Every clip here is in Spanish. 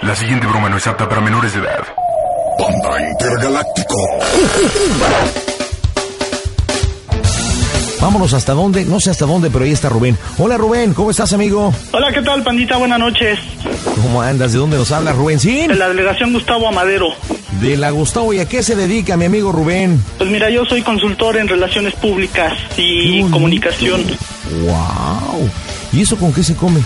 La siguiente broma no es apta para menores de edad. Panda Intergaláctico. Vámonos hasta dónde, no sé hasta dónde, pero ahí está Rubén. Hola Rubén, ¿cómo estás amigo? Hola, ¿qué tal, pandita? Buenas noches. ¿Cómo andas? ¿De dónde nos habla Rubén? ¿Sí? De la delegación Gustavo Amadero. De la Gustavo, ¿y a qué se dedica mi amigo Rubén? Pues mira, yo soy consultor en relaciones públicas y comunicación. ¡Wow! ¿Y eso con qué se come?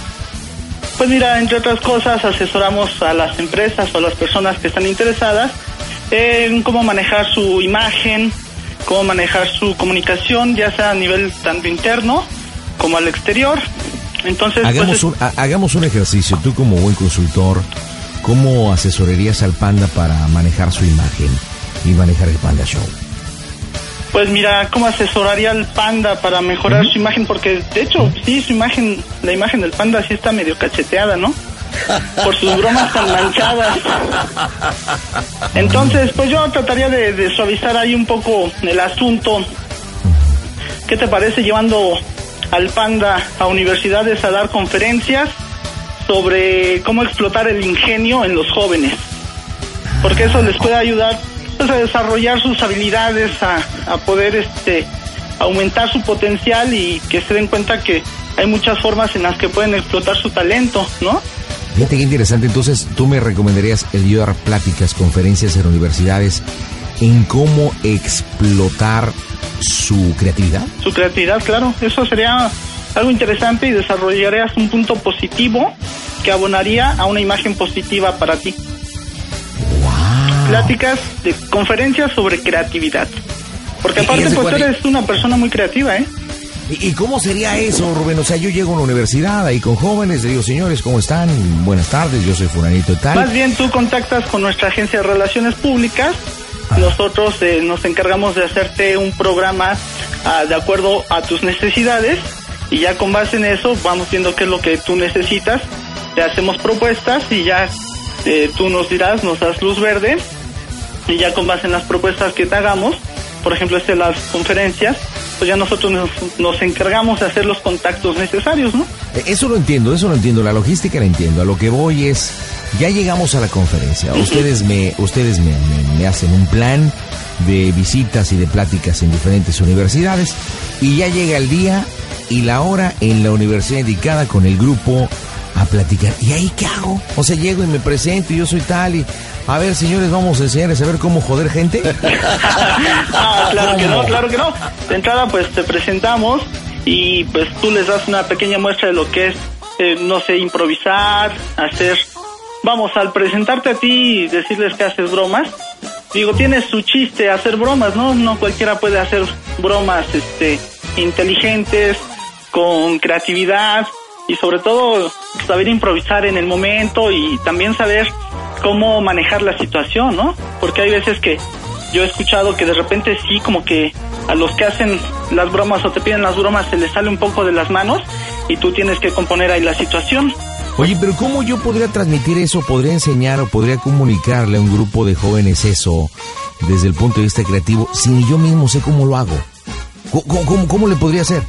Pues mira, entre otras cosas, asesoramos a las empresas o a las personas que están interesadas en cómo manejar su imagen, cómo manejar su comunicación, ya sea a nivel tanto interno como al exterior. Entonces, pues, hagamos, es- un, ha- hagamos un ejercicio. Tú como buen consultor, ¿cómo asesorarías al panda para manejar su imagen y manejar el Panda Show? Pues mira, ¿cómo asesoraría al panda para mejorar su imagen? Porque de hecho, sí, su imagen, la imagen del panda sí está medio cacheteada, ¿no? Por sus bromas tan manchadas. Entonces, pues yo trataría de, de suavizar ahí un poco el asunto. ¿Qué te parece llevando al panda a universidades a dar conferencias sobre cómo explotar el ingenio en los jóvenes? Porque eso les puede ayudar pues, a desarrollar sus habilidades, a, a poder este aumentar su potencial y que se den cuenta que hay muchas formas en las que pueden explotar su talento, ¿no? Fíjate qué interesante. Entonces, ¿tú me recomendarías el yo dar pláticas, conferencias en universidades en cómo explotar su creatividad? Su creatividad, claro, eso sería algo interesante y desarrollarías un punto positivo que abonaría a una imagen positiva para ti. Pláticas de conferencias sobre creatividad. Porque ¿Y- y aparte, pues tú es? eres una persona muy creativa, ¿eh? ¿Y, cómo sería eso, Rubén? O sea, yo llego a una universidad ahí con jóvenes, le digo, señores, ¿cómo están? Buenas tardes, yo soy fulanito y tal. Más bien tú contactas con nuestra agencia de relaciones públicas. Nosotros eh, nos encargamos de hacerte un programa ah, de acuerdo a tus necesidades y ya con base en eso vamos viendo qué es lo que tú necesitas. Te hacemos propuestas y ya eh, tú nos dirás, nos das luz verde y ya con base en las propuestas que te hagamos, por ejemplo, este, las conferencias, pues ya nosotros nos, nos encargamos de hacer los contactos necesarios, ¿no? Eh, Eso lo entiendo, eso lo entiendo, la logística la entiendo. A lo que voy es, ya llegamos a la conferencia. Ustedes me, ustedes me, me- me hacen un plan de visitas y de pláticas en diferentes universidades y ya llega el día y la hora en la universidad indicada con el grupo a platicar. ¿Y ahí qué hago? O sea, llego y me presento y yo soy tal y... A ver, señores, vamos a enseñarles a ver cómo joder gente. Ah, claro que no, claro que no. De entrada, pues te presentamos y pues tú les das una pequeña muestra de lo que es, eh, no sé, improvisar, hacer... Vamos, al presentarte a ti y decirles que haces bromas, digo, tienes su chiste hacer bromas, ¿no? No cualquiera puede hacer bromas, este, inteligentes, con creatividad y sobre todo saber improvisar en el momento y también saber cómo manejar la situación, ¿no? Porque hay veces que yo he escuchado que de repente sí como que a los que hacen las bromas o te piden las bromas se les sale un poco de las manos y tú tienes que componer ahí la situación. Oye, pero ¿cómo yo podría transmitir eso, podría enseñar o podría comunicarle a un grupo de jóvenes eso desde el punto de vista creativo si ni yo mismo sé cómo lo hago? ¿Cómo, cómo- cómo- cómo le podría hacer?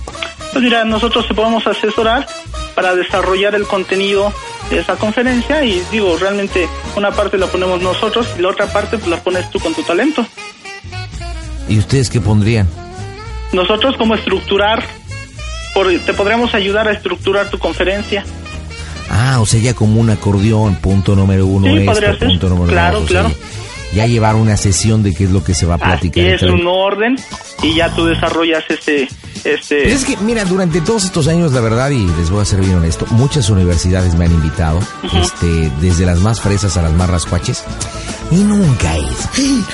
Pues mira, nosotros te podemos asesorar para desarrollar el contenido esa conferencia y digo, realmente una parte la ponemos nosotros y la otra parte pues, la pones tú con tu talento. ¿Y ustedes qué pondrían? Nosotros cómo estructurar, por- te podríamos ayudar a estructurar tu conferencia. Ah, o sea, ya como un acordeón, punto número uno Sí, esto, podría ser. punto número Claro, dos. claro. Ya llevar una sesión de qué es lo que se va a Así platicar. es entre- un orden y ya tú desarrollas este... este Pero es que, mira, durante todos estos años, la verdad, y les voy a ser bien honesto, muchas universidades me han invitado, este, desde las más fresas a las más rascuaches, y nunca he ido.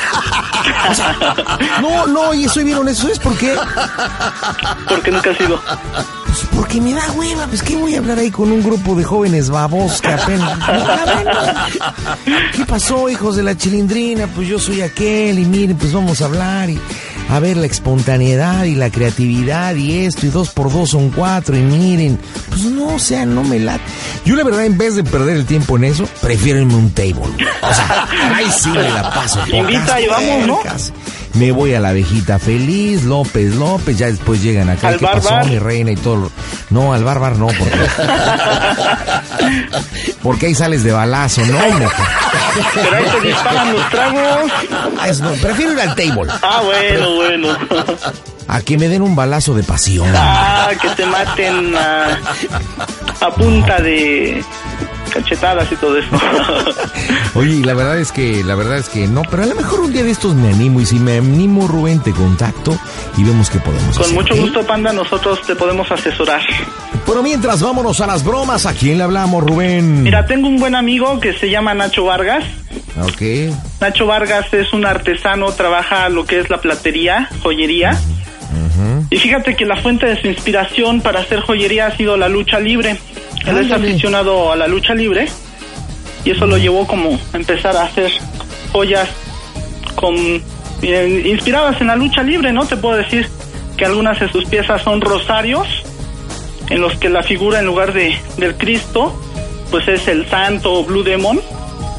O sea, no, no, y soy bien honesto, ¿sabes por qué? porque nunca has ido. Pues porque me da hueva, pues ¿qué voy a hablar ahí con un grupo de jóvenes babos que apenas... ¿Qué pasó, hijos de la chilindrina? Pues yo soy aquel y miren, pues vamos a hablar y a ver la espontaneidad y la creatividad y esto y dos por dos son cuatro y miren, pues no, o sea, no me late. Yo la verdad en vez de perder el tiempo en eso, prefiero irme un table. O sea, ahí sí me la paso. Invita y vamos, ¿no? Me voy a la abejita feliz, López López, ya después llegan acá, Al ¿qué bar, pasó, bar. mi reina y todo? No, al barbar no, porque... porque ahí sales de balazo, ¿no? Pero ahí te disparan los tragos. Ah, es- no, prefiero ir al table, Ah, bueno, bueno. a que me den un balazo de pasión. Ah, que te maten a, a punta de cachetadas y todo eso. Oye, y la verdad es que, la verdad es que no, pero a lo mejor un día de estos me animo y si me animo, Rubén, te contacto y vemos qué podemos Con hacer. mucho ¿ok? gusto, Panda, nosotros te podemos asesorar. Pero mientras, vámonos a las bromas. ¿A quién le hablamos, Rubén? Mira, tengo un buen amigo que se llama Nacho Vargas. Ok. Nacho Vargas es un artesano, trabaja lo que es la platería, joyería. Y fíjate que la fuente de su inspiración para hacer joyería ha sido la lucha libre. Él es aficionado a la lucha libre y eso lo llevó como a empezar a hacer joyas con eh, inspiradas en la lucha libre, ¿no? Te puedo decir que algunas de sus piezas son rosarios en los que la figura en lugar de del Cristo pues es el santo Blue Demon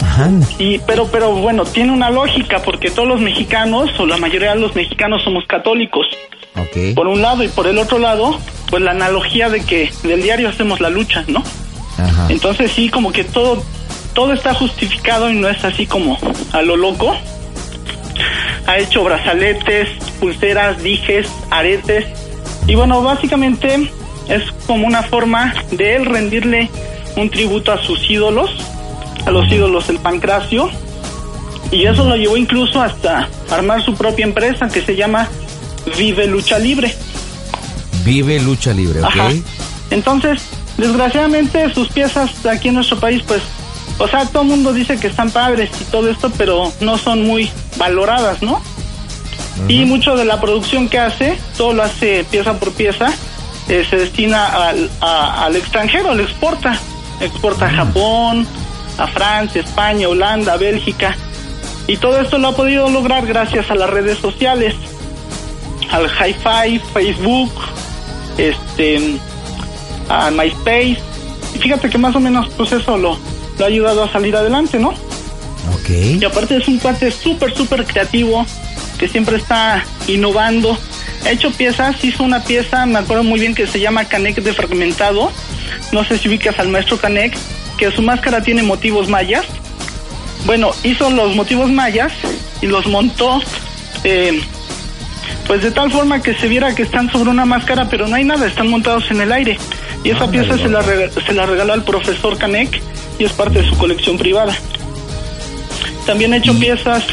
Ajá. y pero pero bueno tiene una lógica porque todos los mexicanos o la mayoría de los mexicanos somos católicos por un lado y por el otro lado pues la analogía de que del diario hacemos la lucha no Ajá. entonces sí como que todo todo está justificado y no es así como a lo loco. Ha hecho brazaletes pulseras dijes aretes. Y bueno básicamente es como una forma de él rendirle un tributo a sus ídolos a los ídolos del pancracio. Y eso lo llevó incluso hasta armar su propia empresa que se llama Vive Lucha Libre. Vive lucha libre, ¿ok? Ajá. Entonces, desgraciadamente sus piezas aquí en nuestro país, pues, o sea, todo el mundo dice que están padres y todo esto, pero no son muy valoradas, ¿no? Y mucho de la producción que hace, todo lo hace pieza por pieza, eh, se destina al, a- al extranjero, lo exporta. Exporta a Japón, a Francia, España, Holanda, Bélgica. Y todo esto lo ha podido lograr gracias a las redes sociales, al Hi-Fi, Facebook, este, a MySpace. Y fíjate que más o menos pues eso lo, lo ha ayudado a salir adelante, ¿no? Ok. Y aparte es un cuate súper, súper creativo, que siempre está innovando. Ha hecho piezas, hizo una pieza, me acuerdo muy bien que se llama Canek de Fragmentado. No sé si ubicas al maestro Canek, que su máscara tiene motivos mayas. Bueno, hizo los motivos mayas y los montó, eh, pues de tal forma que se viera que están sobre una máscara, pero no hay nada, están montados en el aire. Y esa Ándale, pieza se la, se la regaló al profesor Canek y es parte de su colección privada. También he hecho piezas.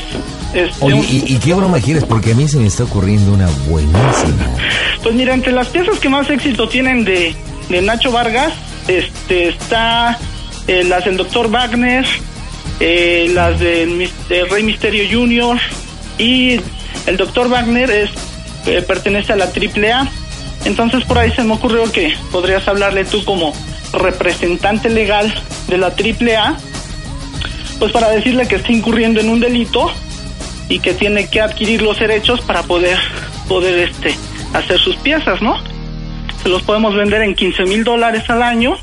este, Oye, un- ¿y, y qué broma quieres? Porque a mí se me está ocurriendo una buenísima. Pues mira, entre las piezas que más éxito tienen de, de Nacho Vargas, este está eh, las del Dr. Wagner, eh, las del de Rey Misterio Jr. y el Dr. Wagner es eh, pertenece a la AAA. Entonces por ahí se me ocurrió que podrías hablarle tú como representante legal de la AAA, pues para decirle que está incurriendo en un delito y que tiene que adquirir los derechos para poder poder este hacer sus piezas, ¿no? Se los podemos vender en 15 mil dólares al año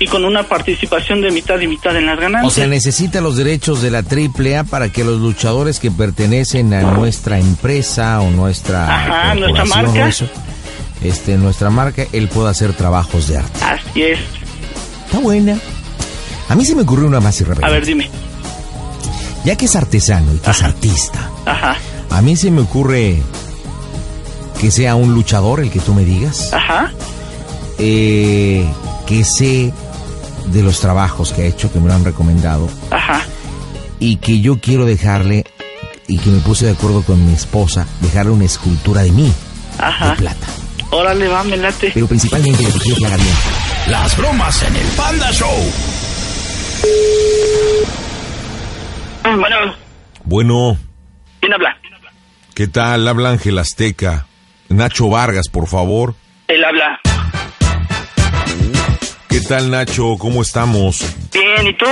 y con una participación de mitad y mitad en las ganancias. O sea, necesita los derechos de la AAA para que los luchadores que pertenecen a nuestra empresa o nuestra Ajá, nuestra marca. eso, este, nuestra marca, él pueda hacer trabajos de arte. Así es. Está buena. A mí se me ocurrió una más A irreverente. ver, dime. Ya que es artesano y que es artista, Ajá, a mí se me ocurre que sea un luchador el que tú me digas, ajá. eh, que sé de los trabajos que ha hecho, que me lo han recomendado, Ajá. y que yo quiero dejarle, y que me puse de acuerdo con mi esposa, dejarle una escultura de mí, Ajá. de plata. Órale, va, me late. Pero principalmente lo que quiero que haga bien. Las bromas en el Panda Show. Bueno, Bueno, ¿quién habla? ¿qué tal? Habla Ángel Azteca. Nacho Vargas, por favor. Él habla. ¿Qué tal, Nacho? ¿Cómo estamos? Bien, ¿y tú?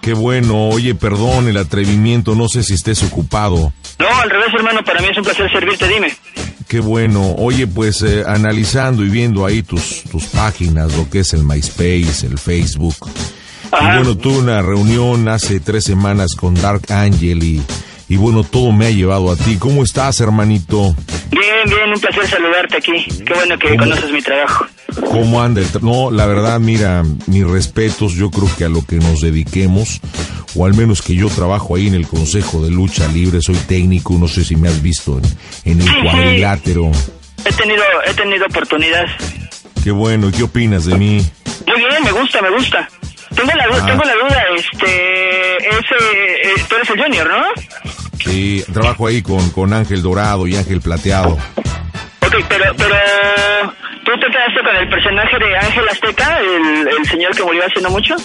Qué bueno. Oye, perdón el atrevimiento, no sé si estés ocupado. No, al revés, hermano, para mí es un placer servirte, dime. Qué bueno. Oye, pues eh, analizando y viendo ahí tus, tus páginas, lo que es el MySpace, el Facebook. Y bueno, tuve una reunión hace tres semanas con Dark Angel y, y bueno, todo me ha llevado a ti. ¿Cómo estás, hermanito? Bien, bien, un placer saludarte aquí. Qué bueno que conoces mi trabajo. ¿Cómo anda el No, la verdad, mira, mis respetos, yo creo que a lo que nos dediquemos, o al menos que yo trabajo ahí en el Consejo de Lucha Libre, soy técnico, no sé si me has visto en, el cuadrilátero. He tenido, he tenido oportunidad. Qué bueno, ¿y qué opinas de mí? Muy bien, me gusta, me gusta. Tengo la, ah. tengo la duda, este, ese, eh, tú eres el Junior, ¿no? Sí, trabajo ahí con, con Ángel Dorado y Ángel Plateado. Ok, pero, pero, ¿tú te quedaste con el personaje de Ángel Azteca, el, el señor que murió hace no mucho?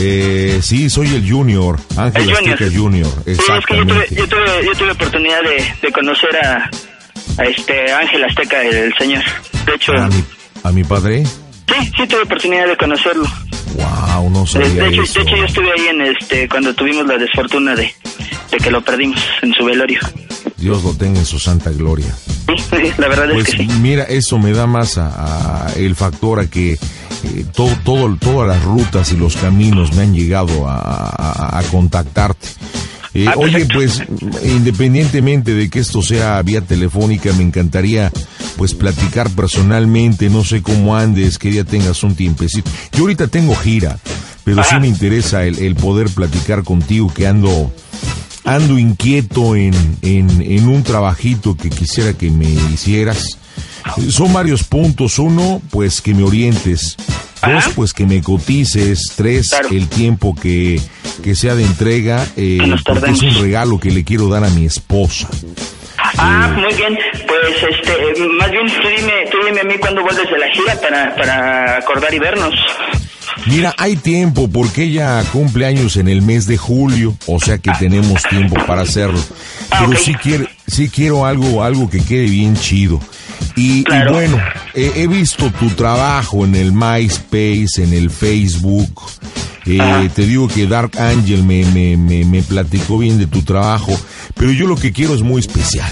Eh, sí, soy el Junior, Ángel Azteca Junior. Sí, es que yo tuve, yo tuve, yo tuve oportunidad de, de conocer a, a, este Ángel Azteca, el, señor. De hecho... ¿A mi, ¿A mi padre? Sí, sí tuve oportunidad de conocerlo. Wow, no sabía de, hecho, eso. de hecho, yo estuve ahí en este cuando tuvimos la desfortuna de, de que lo perdimos en su velorio. Dios lo tenga en su santa gloria. Sí, la verdad pues es que sí. Mira, eso me da más a, a el factor a que eh, todo, todo, todas las rutas y los caminos me han llegado a, a, a contactarte. Eh, Ah, oye, pues independientemente de que esto sea vía telefónica, me encantaría pues platicar personalmente, no sé cómo andes, que ya tengas un tiempecito. Yo ahorita tengo gira, pero sí Ajá. me interesa el, el poder platicar contigo, que ando ando inquieto en, en, en un trabajito que quisiera que me hicieras. Eh, Son varios puntos. Uno, pues que me orientes. Dos, Ajá. pues que me cotices. Tres, Claro. el tiempo que, que sea de entrega. eh, porque es un regalo que le quiero dar a mi esposa. Ah, muy bien. Pues este, más bien tú dime, tú dime a mí cuándo vuelves de la gira para, para acordar y vernos. Mira, hay tiempo porque ella cumple años en el mes de julio, o sea que tenemos tiempo para hacerlo. Ah, Pero sí quiero, sí quiero algo, algo que quede bien chido. Y, y bueno, he, he visto tu trabajo en el MySpace, en el Facebook. Eh, te digo que Dark Angel me, me, me, me platicó bien de tu trabajo, pero yo lo que quiero es muy especial.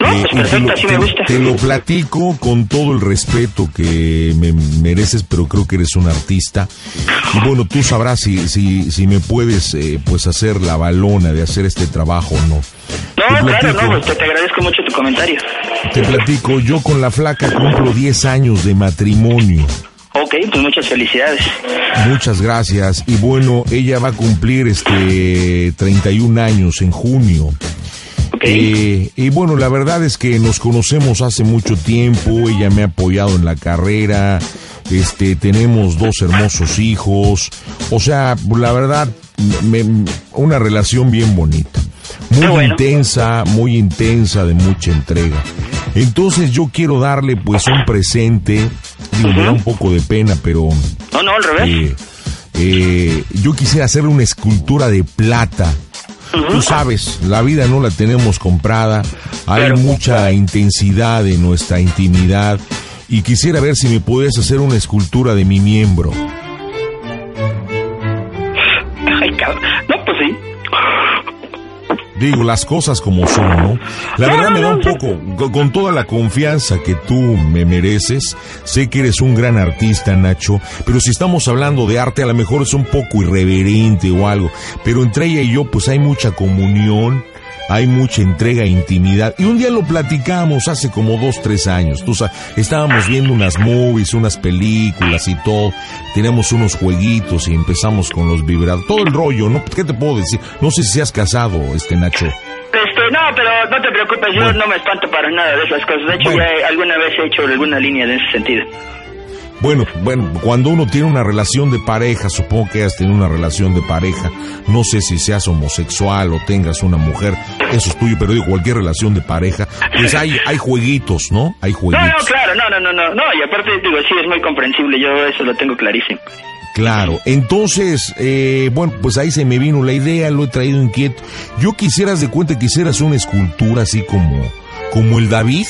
No, Eh, pues perfecto, me te lo platico con todo el respeto que me mereces, pero creo que eres un artista. Y bueno, tú sabrás si, si, si me puedes eh, pues hacer la balona de hacer este trabajo o no. No, te claro, no, pues te, te agradezco mucho tu comentario. te platico, yo con la flaca cumplo 10 años de matrimonio. Ok, pues muchas felicidades. Muchas gracias. Y bueno, ella va a cumplir este 31 años en junio. Ok. Eh, y bueno, la verdad es que nos conocemos hace mucho tiempo, ella me ha apoyado en la carrera, este, tenemos dos hermosos hijos, o sea, la verdad, me- una relación bien bonita, muy bueno. intensa, muy intensa, de mucha entrega. Entonces yo quiero darle pues un presente, digo, me da un poco de pena, pero no, no, al revés. eh, eh, yo quisiera hacerle una escultura de plata. Tú sabes, la vida no la tenemos comprada, hay mucha intensidad en nuestra intimidad y quisiera ver si me puedes hacer una escultura de mi miembro. Digo, las cosas como son, ¿no? La verdad me da un poco, con, con toda la confianza que tú me mereces, sé que eres un gran artista, Nacho, pero si estamos hablando de arte, a lo mejor es un poco irreverente o algo, pero entre ella y yo, pues hay mucha comunión, hay mucha entrega e intimidad. Y un día lo platicamos hace como dos, tres años. Tú sabes, estábamos viendo unas movies, unas películas y todo. Teníamos unos jueguitos y empezamos con los vibradores. Todo el rollo, ¿no? ¿Qué te puedo decir? No sé si seas casado, este Nacho. Este, no, pero no te preocupes, yo Bueno. no me espanto para nada de esas cosas. De hecho, Bueno. ya alguna vez he hecho alguna línea en ese sentido. Bueno, bueno, cuando uno tiene una relación de pareja, supongo que has tenido una relación de pareja, no sé si seas homosexual o tengas una mujer, eso es tuyo, pero digo, cualquier relación de pareja, pues hay, hay jueguitos, ¿no? Hay No, jueguitos. no, claro, no, no, no, no, no, y aparte digo, sí, es muy comprensible, yo eso lo tengo clarísimo. Claro, entonces, eh, bueno, pues ahí se me vino la idea, lo he traído inquieto. Yo quisieras de cuenta que hicieras una escultura así como, como el David,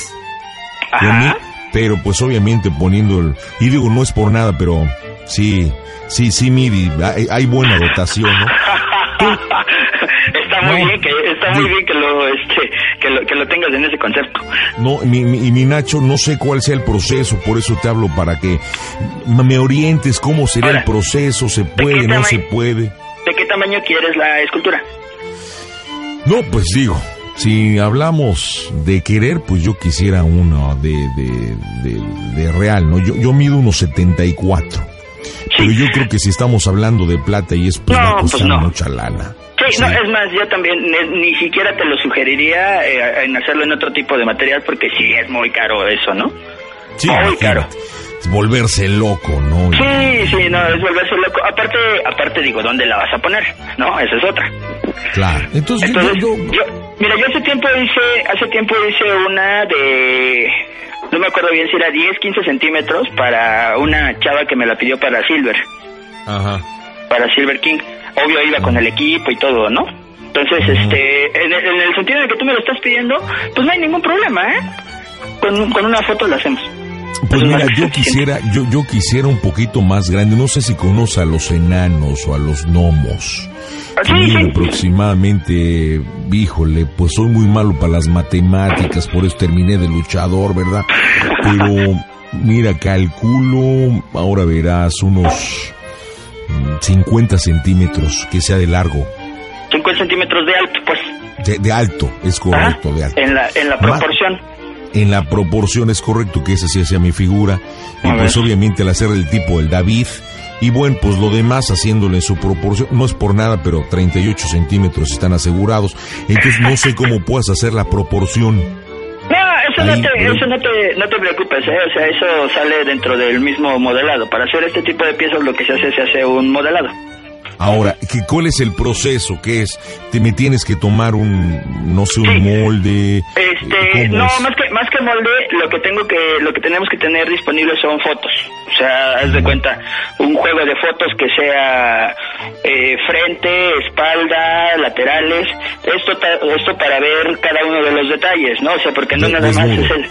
Ajá. Pero pues obviamente poniendo el... Y digo, no es por nada, pero sí, sí, sí, Midi, hay, hay buena dotación, ¿no? está muy No. bien que está muy bien que lo este que lo, que lo tengas en ese concepto. No, mi, mi- y mi Nacho, no sé cuál sea el proceso, por eso te hablo para que me orientes cómo sería Ahora, el proceso, se puede, no se puede. ¿De qué tamaño quieres la escultura? No, pues digo, si hablamos de querer, pues yo quisiera uno de, de, de, de real, ¿no? Yo, yo mido unos 74. Pero yo creo que si estamos hablando de plata y es pues No, va a pues no. mucha lana. Sí, no, es más, yo también ni, ni siquiera te lo sugeriría eh, en hacerlo en otro tipo de material porque sí es muy caro eso, ¿no? Sí, muy caro. Volverse loco, ¿no? Sí, sí, no, es volverse loco. Aparte, aparte digo, ¿dónde la vas a poner? No, esa es otra. Claro. Entonces, yo- Entonces, yo, yo, mira, yo hace tiempo hice, hace tiempo hice una de, no me acuerdo bien si era 10, 15 centímetros para una chava que me la pidió para Silver, Ajá. para Silver King. Obvio iba con el equipo y todo, ¿no? Entonces, este, en el, en el sentido de que tú me lo estás pidiendo, pues no hay ningún problema, ¿eh? Con, con una foto lo hacemos. Pues mira, yo quisiera, yo, yo quisiera un poquito más grande. No sé si conoce a los enanos o a los gnomos. Ah, sí. aproximadamente, híjole, pues soy muy malo para las matemáticas, por eso terminé de luchador, ¿verdad? Pero mira, calculo, ahora verás, unos mm, 50 centímetros que sea de largo. 50 centímetros de alto, pues. De, de alto, es correcto, Ajá, de alto. En la, en la Más- proporción. En la proporción es correcto que esa sí sea mi figura y A pues ver. obviamente al hacer el tipo del David y bueno pues lo demás haciéndole en su proporción no es por nada pero 38 centímetros están asegurados entonces no sé cómo puedas hacer la proporción No, eso, no Ahí, te, pero- eso no, te, no te preocupes, ¿eh? O sea, eso sale dentro del mismo modelado. Para hacer este tipo de piezas lo que se hace, se hace un modelado. ahora ¿qué, ¿cuál es el proceso? ¿qué es? ¿Te me tienes que tomar un no sé un Sí. molde? Este, ¿Cómo no, es? más que, más que molde, lo que tengo que, lo que tenemos que tener disponible son fotos. O sea, haz de cuenta, un juego de fotos que sea eh, frente, espalda, laterales, esto, esto para ver cada uno de los detalles, ¿no? O sea, porque no De- nada más es el,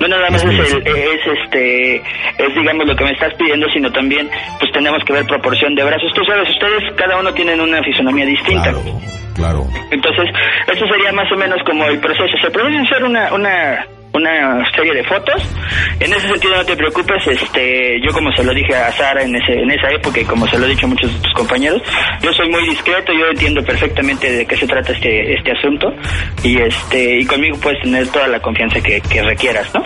no nada más es el, es este, es digamos lo que me estás pidiendo, sino también, pues tenemos que ver proporción de brazos. Tú sabes, ustedes cada uno tienen una fisonomía distinta. claro claro Entonces, eso sería más o menos como el proceso. Se puede hacer una, una, una serie de fotos. En ese sentido, no te preocupes. Este, yo como se lo dije a Sara en, ese, en esa época y como se lo he dicho a muchos de tus compañeros, yo soy muy discreto. Yo entiendo perfectamente de qué se trata este, este asunto y este, y conmigo puedes tener toda la confianza que, que requieras, ¿no?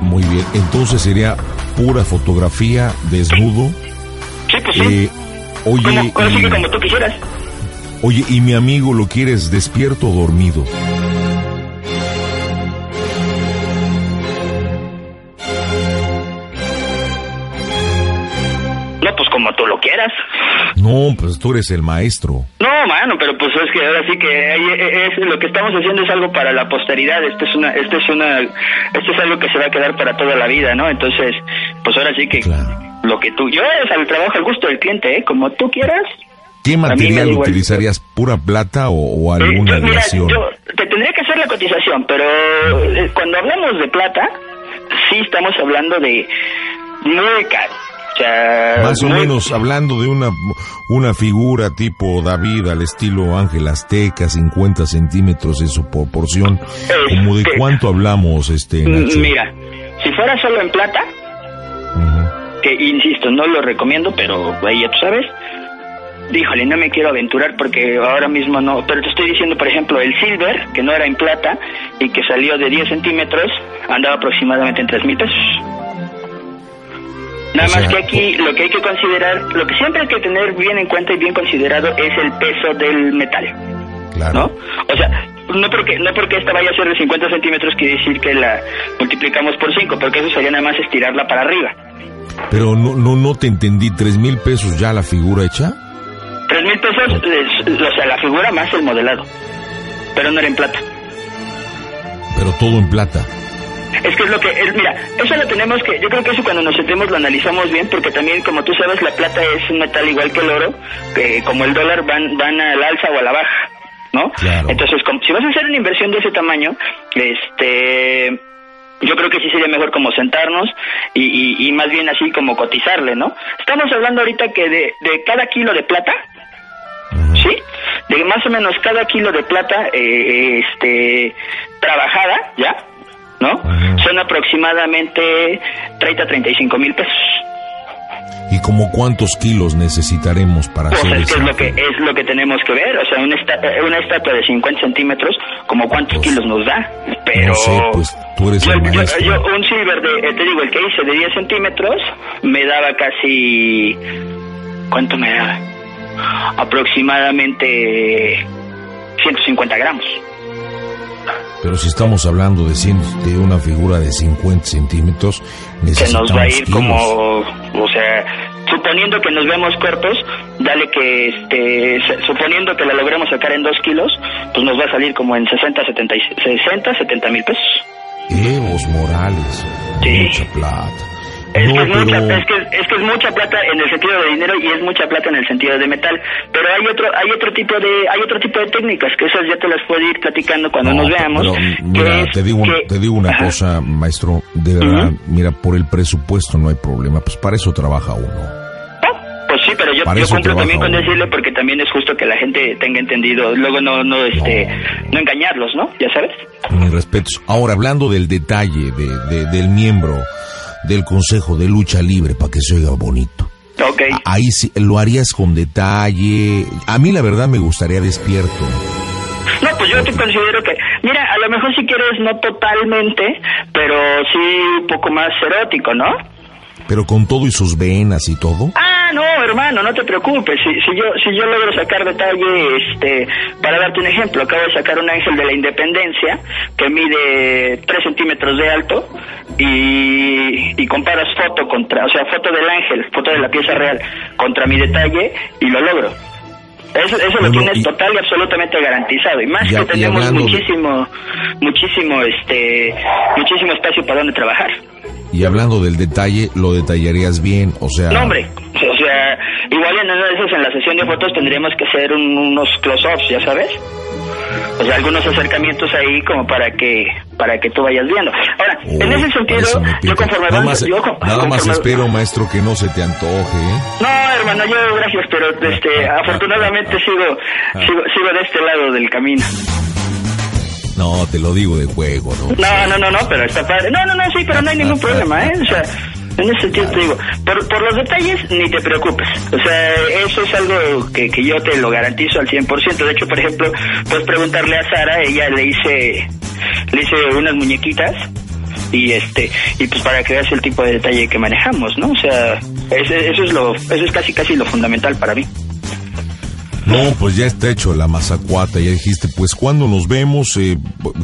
muy bien entonces sería pura fotografía desnudo Sí, pues sí. eh, oye como, ahora sí que y- como tú quisieras. Oye, ¿y mi amigo lo quieres despierto o dormido? Quieras. No, pues tú eres el maestro. No, mano, pero pues es que ahora sí que ahí es, lo que estamos haciendo es algo para la posteridad. Esto es una, esto es una, esto es algo que se va a quedar para toda la vida, ¿no? Entonces, pues ahora sí que Claro. lo que tú, yo es al trabajo al gusto del cliente, ¿eh? Como tú quieras. ¿Qué material utilizarías? ¿Pura plata o, o Eh, alguna yo, mira, aleación? yo te tendría que hacer la cotización, pero eh, cuando hablamos de plata, sí estamos hablando de muy caro. Sea, Más o menos hablando de una, una figura tipo David al estilo Ángel Azteca, 50 centímetros en su proporción. ¿Como de Este, cuánto hablamos, este, Mm, Nacho? Mira, si fuera solo en plata, que insisto, no lo recomiendo, pero ahí ya tú sabes. Híjole, no me quiero aventurar porque ahora mismo no, pero te estoy diciendo, por ejemplo, el silver, que no era en plata y que salió de 10 centímetros, andaba aproximadamente en 3 mil pesos. Nada más que aquí lo que hay que considerar, lo que siempre hay que tener bien en cuenta y bien considerado es el peso del metal. Claro. ¿no? O sea, no porque no porque esta vaya a ser de 50 centímetros quiere decir que la multiplicamos por 5, porque eso sería nada más estirarla para arriba. Pero no, no, no te entendí, ¿tres mil pesos ya la figura hecha? 3 mil pesos, es- o sea, la figura más el modelado, pero no era en plata. Pero todo en plata. Es que es lo que, es, mira, eso lo tenemos que, yo creo que eso cuando nos sentemos lo analizamos bien, porque también, como tú sabes, la plata es un metal igual que el oro, que como el dólar van, van al alza o a la baja, ¿no? Claro. Entonces, como- si vas a hacer una inversión de ese tamaño, este, yo creo que sí sería mejor como sentarnos y, y, y más bien así como cotizarle, ¿no? Estamos hablando ahorita que de, de cada kilo de plata, ¿sí? De más o menos cada kilo de plata, eh, este, trabajada, ¿ya? ¿No? Son aproximadamente 30 a 35 mil pesos. ¿Y como cuántos kilos necesitaremos para Pues hacer es que ese es lo que es lo que tenemos que ver, o sea, una, esta- una estatua de 50 centímetros, como cuántos kilos nos da, pero No sé, pues tú eres yo, el yo- yo un silver de, eh, te digo, el que hice de 10 centímetros, me daba casi, ¿cuánto me daba? Aproximadamente 150 gramos. Pero si estamos hablando de, cien- de una figura de 50 centímetros, Se necesitamos nos va a ir kilos. como, o sea, suponiendo que nos vemos cortos, dale que, este, se- suponiendo que la logremos sacar en 2 kilos, pues nos va a salir como en 60, 70, y- 60, 70 mil pesos. Evos Morales, Sí. mucha plata. Es, No, que es, mucha, pero- es, que, es que es mucha plata en el sentido de dinero y es mucha plata en el sentido de metal. Pero hay otro hay otro tipo de hay otro tipo de técnicas que esas ya te las puedo ir platicando cuando No, nos veamos. pero, mira, te digo, que- te digo una Ajá. cosa, maestro, de verdad, Ujú. mira, por el presupuesto no hay problema, pues para eso trabaja uno. Ah, Pues sí, pero yo, yo cumplo también con decirle porque también es justo que la gente tenga entendido, luego no no este no, engañarlos, ¿no? Ya sabes. Mis respetos. Ahora, hablando del detalle de, de- del miembro del Consejo de Lucha Libre, para que se oiga bonito. Ok. A- Ahí sí, lo harías con detalle. A mí la verdad me gustaría despierto. No, pues yo te considero que, mira, a lo mejor si quieres no totalmente, pero sí un poco más erótico, ¿no? Pero con todo y sus venas y todo. Ah, hermano, no te preocupes. Si, si yo si yo logro sacar detalle, este, para darte un ejemplo, acabo de sacar un ángel de la Independencia que mide 3 centímetros de alto y, y comparas foto contra, o sea, foto del ángel, foto de la pieza real contra mi detalle y lo logro. Eso, eso lo tienes total y absolutamente garantizado. Y más Ya- que tenemos hablando muchísimo, muchísimo, este, muchísimo espacio para donde trabajar. Y hablando del detalle, lo detallarías bien, o sea... No, hombre, o sea, igual en una de esas en la sesión de fotos tendríamos que hacer un- unos close-ups, ya sabes. O sea, algunos acercamientos ahí como para que para que tú vayas viendo. Ahora, en ese sentido, yo conforme nada más, yo con- nada más conforme- espero, maestro, que no se te antoje, ¿eh? No, hermano, yo gracias, pero este, afortunadamente sigo, sigo sigo de este lado del camino. No, te lo digo de juego, ¿no? No, no, no, no, pero está padre. No, no, no, sí, pero no hay ningún problema, ¿eh? O sea, en ese sentido te digo, por, por los detalles ni te preocupes. O sea, eso es algo que, que yo te lo garantizo al 100%. De hecho, por ejemplo, puedes preguntarle a Sara, ella le hice, le hice unas muñequitas y este y pues para que veas el tipo de detalle que manejamos, ¿no? O sea, ese- eso es lo eso es casi casi lo fundamental para mí. No, pues ya está hecho la mazacuata, ya dijiste, pues cuando nos vemos, eh,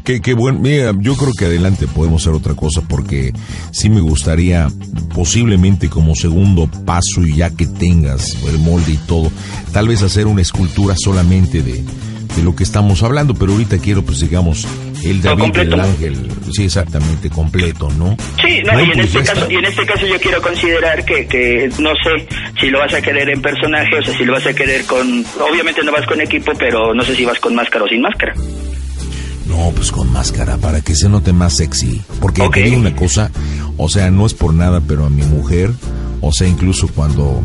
qué, qué bueno, mira, yo creo que adelante podemos hacer otra cosa porque sí me gustaría posiblemente como segundo paso y ya que tengas el molde y todo, tal vez hacer una escultura solamente de, de lo que estamos hablando, pero ahorita quiero pues digamos el David completo. el ángel, sí exactamente, completo, ¿no? Sí, no, y, en pues este ya caso, está. y en este caso yo quiero considerar que, que no sé si lo vas a querer en personaje, o sea, si lo vas a querer con... Obviamente no vas con equipo, pero no sé si vas con máscara o sin máscara. No, pues con máscara, para que se note más sexy. Porque Ok. te digo una cosa, o sea, no es por nada, pero a mi mujer, o sea, incluso cuando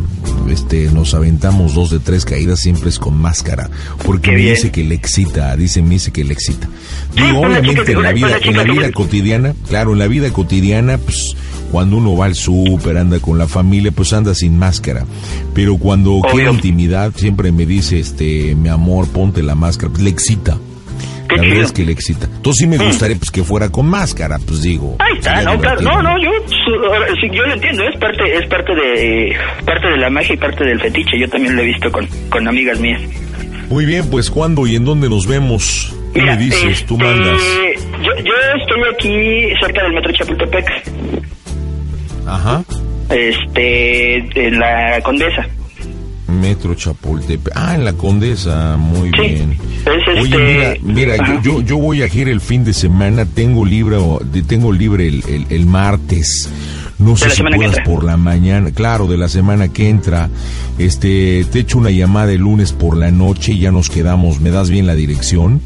este nos aventamos dos de tres caídas, siempre es con máscara. Porque me dice que le excita, dice, me dice que le excita. Sí, Digo, obviamente chica- en la vida, en la vida cotidiana, claro, en la vida cotidiana, pues cuando uno va al súper, anda con la familia, pues anda sin máscara. Pero cuando Obvio. quiere intimidad, siempre me dice, este, mi amor, ponte la máscara, pues le excita. Qué la verdad chido. es que le excita. Entonces sí me gustaría pues que fuera con máscara, pues digo. Ahí está, no, claro, no, no, yo, su- yo lo entiendo, es parte, es parte de, parte de la magia y parte del fetiche, yo también lo he visto con, con amigas mías. Muy bien, pues ¿cuándo y en dónde nos vemos? Tú Mira, me dices, tú este, mandas. Yo, yo estoy aquí cerca del metro Chapultepec, Ajá. este, en la Condesa. Metro Chapultepec. Ah, en la Condesa, muy Sí, bien. es Oye, este- mira, mira, yo, yo, yo voy a ir el fin de semana, tengo libre, tengo libre el, el, el martes. No sé si puedas por la mañana, claro, de la semana que entra. Este, te echo una llamada el lunes por la noche y ya nos quedamos, me das bien la dirección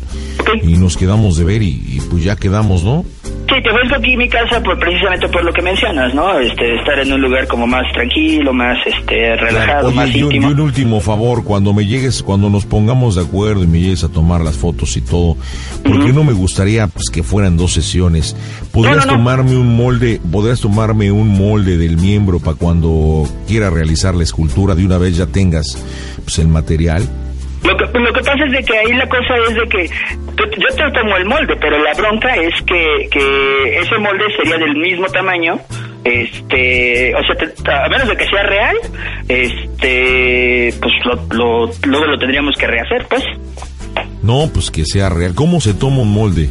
y nos quedamos de ver y, y pues ya quedamos, ¿no? Sí, te ofrezco aquí mi casa por precisamente por lo que mencionas, ¿no? Este, estar en un lugar como más tranquilo, más este relajado, Oye, más y un, y íntimo. un último favor, cuando me llegues, cuando nos pongamos de acuerdo y me llegues a tomar las fotos y todo, porque no me gustaría pues que fueran dos sesiones. ¿Podrías No, no, no. tomarme un molde, podrías tomarme un molde del miembro para cuando quiera realizar la escultura de una vez ya tengas pues el material? Lo que, lo que pasa es de que ahí la cosa es de que yo te tomo el molde, pero la bronca es que, que ese molde sería del mismo tamaño, este, o sea, te- a menos de que sea real, este, pues lo, lo- luego lo tendríamos que rehacer, pues. No, pues que sea real. ¿Cómo se toma un molde?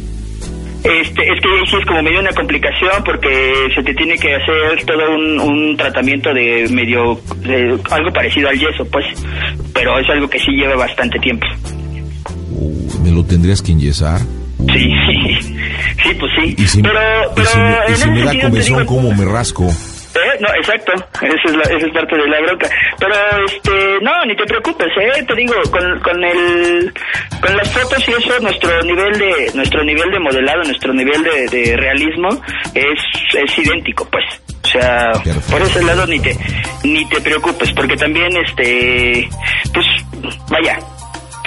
Este, es que es como medio una complicación porque se te tiene que hacer todo un, un tratamiento de medio, de algo parecido al yeso, pues, pero es algo que sí lleva bastante tiempo. ¿Me lo tendrías que enyesar? Sí, sí, pues sí. Y si, pero, y pero si me, y si me da comezón, digo- ¿cómo me rasco? ¿Eh? No, exacto. Esa es, la, esa es parte de la bronca. Pero, este, no, ni te preocupes, ¿eh? Te digo, con, con el, con las fotos y eso, nuestro nivel de, nuestro nivel de modelado, nuestro nivel de, de realismo es, es idéntico, pues. O sea, Perfecto. por ese lado ni te, ni te preocupes, porque también, este, pues, vaya,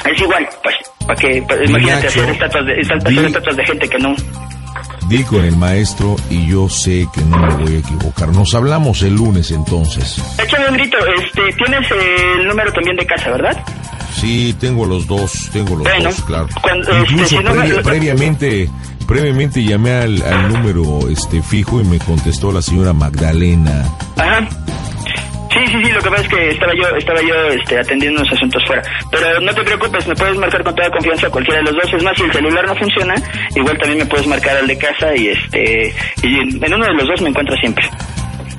es igual, pues, para que, pa- imagínate hacer estatuas de, esta- di- hacer estatuas de gente que no, Di con el maestro y yo sé que no me voy a equivocar. Nos hablamos el lunes entonces. Échame un grito, este, tienes el número también de casa, ¿verdad? Sí, tengo los dos, tengo los Bueno, dos, claro. cuando- Incluso este, si no me- previ- previamente, previamente llamé al, al número este fijo y me contestó la señora Magdalena. Ajá. Sí, sí, sí, lo que pasa es que estaba yo, estaba yo este, atendiendo unos asuntos fuera. Pero no te preocupes, me puedes marcar con toda confianza a cualquiera de los dos. Es más, si el celular no funciona, igual también me puedes marcar al de casa y este y en uno de los dos me encuentras siempre.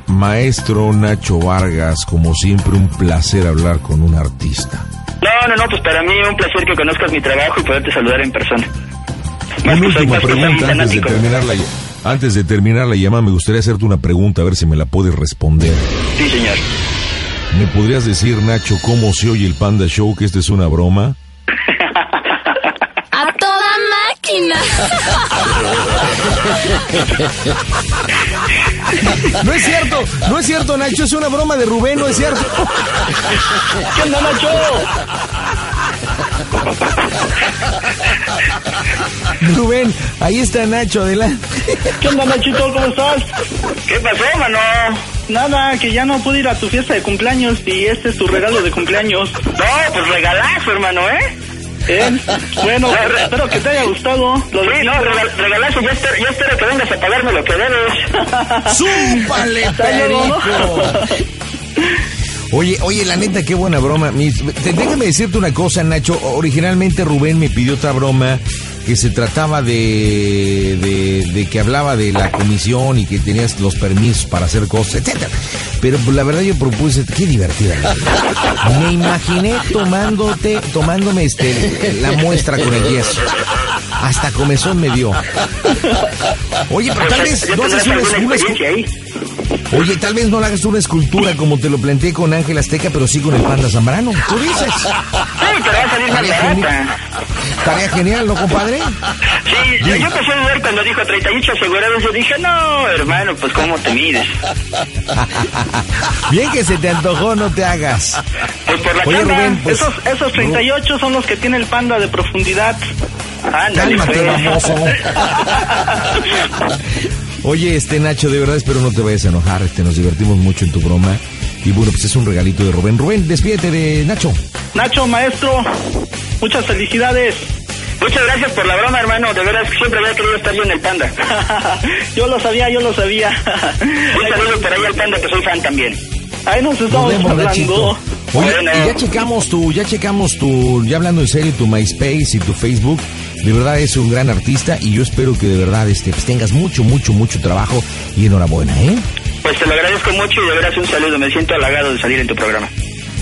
Maestro Nacho Vargas, como siempre un placer hablar con un artista. No, no, no, pues para mí un placer que conozcas mi trabajo y poderte saludar en persona. Más Una última pregunta antes de terminar la antes de terminar la llamada, me gustaría hacerte una pregunta a ver si me la puedes responder. Sí, señor. ¿Me podrías decir, Nacho, cómo se oye el Panda Show, que esta es una broma? ¡A toda máquina! No es cierto, no es cierto, Nacho, es una broma de Rubén, no es cierto. ¿Qué onda, Nacho? Rubén, ahí está Nacho, adelante. ¿Qué onda, Nachito? ¿Cómo estás? ¿Qué pasó, mano? Nada, que ya no pude ir a tu fiesta de cumpleaños y este es tu regalo de cumpleaños. No, pues regalazo, hermano, ¿eh? ¿Eh? Bueno, espero que te haya gustado. Lo Sí, no, regal- regalazo, ya espero, ya espero que vengas a pagarme lo que debes. ¡Súpale, Hasta luego, ¿no? perico! Oye, oye, la neta, qué buena broma. Mis- te- déjame decirte una cosa, Nacho. Originalmente Rubén me pidió otra broma que se trataba de, de, de que hablaba de la comisión y que tenías los permisos para hacer cosas, etcétera. Pero pues, la verdad yo propuse, qué divertida. Me imaginé tomándote, tomándome este la muestra con el yeso. Hasta comezón me dio. Oye, pero tal vez no haces una, una. Oye, tal vez no le hagas una escultura como te lo planteé con Ángel Azteca, pero sí con el panda Zambrano. Tú dices. Sí, pero va a salir más barata. tarea genial, ¿no, compadre? Sí, yo, yo empecé a dudar cuando dijo 38 asegurados. Yo dije, no, hermano, pues ¿cómo te mides? Bien que se te antojó, no te hagas. Pues por la Oye. Rubén, pues- Esos, esos 38 son los que tiene el panda de profundidad. Ándale, Cálmate, pues. Oye, este Nacho, de verdad espero no te vayas a enojar. Este, nos divertimos mucho en tu broma. Y bueno, pues es un regalito de Rubén. Rubén, despídete de Nacho. Nacho, maestro, muchas felicidades. Muchas gracias por la broma, hermano. De veras que siempre había querido estar yo en el panda. yo lo sabía, yo lo sabía. Un saludo por ahí al panda, que soy fan también. Ahí nos Nos estamos hablando. Oye, Bueno. y ya checamos tu, ya checamos tu, ya hablando en serio, tu MySpace y tu Facebook. De verdad es un gran artista y yo espero que de verdad este, pues, tengas mucho, mucho, mucho trabajo y enhorabuena, ¿eh? Pues te lo agradezco mucho y de veras un saludo. Me siento halagado de salir en tu programa.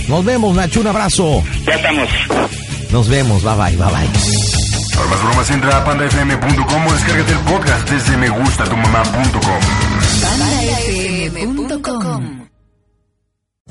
Nos vemos, Nacho, un abrazo. Ya estamos. Nos vemos, bye bye, bye bye. Para más bromas entra a pandafm.com o descárgate el podcast desde megustatummamá.com. PandaFM.com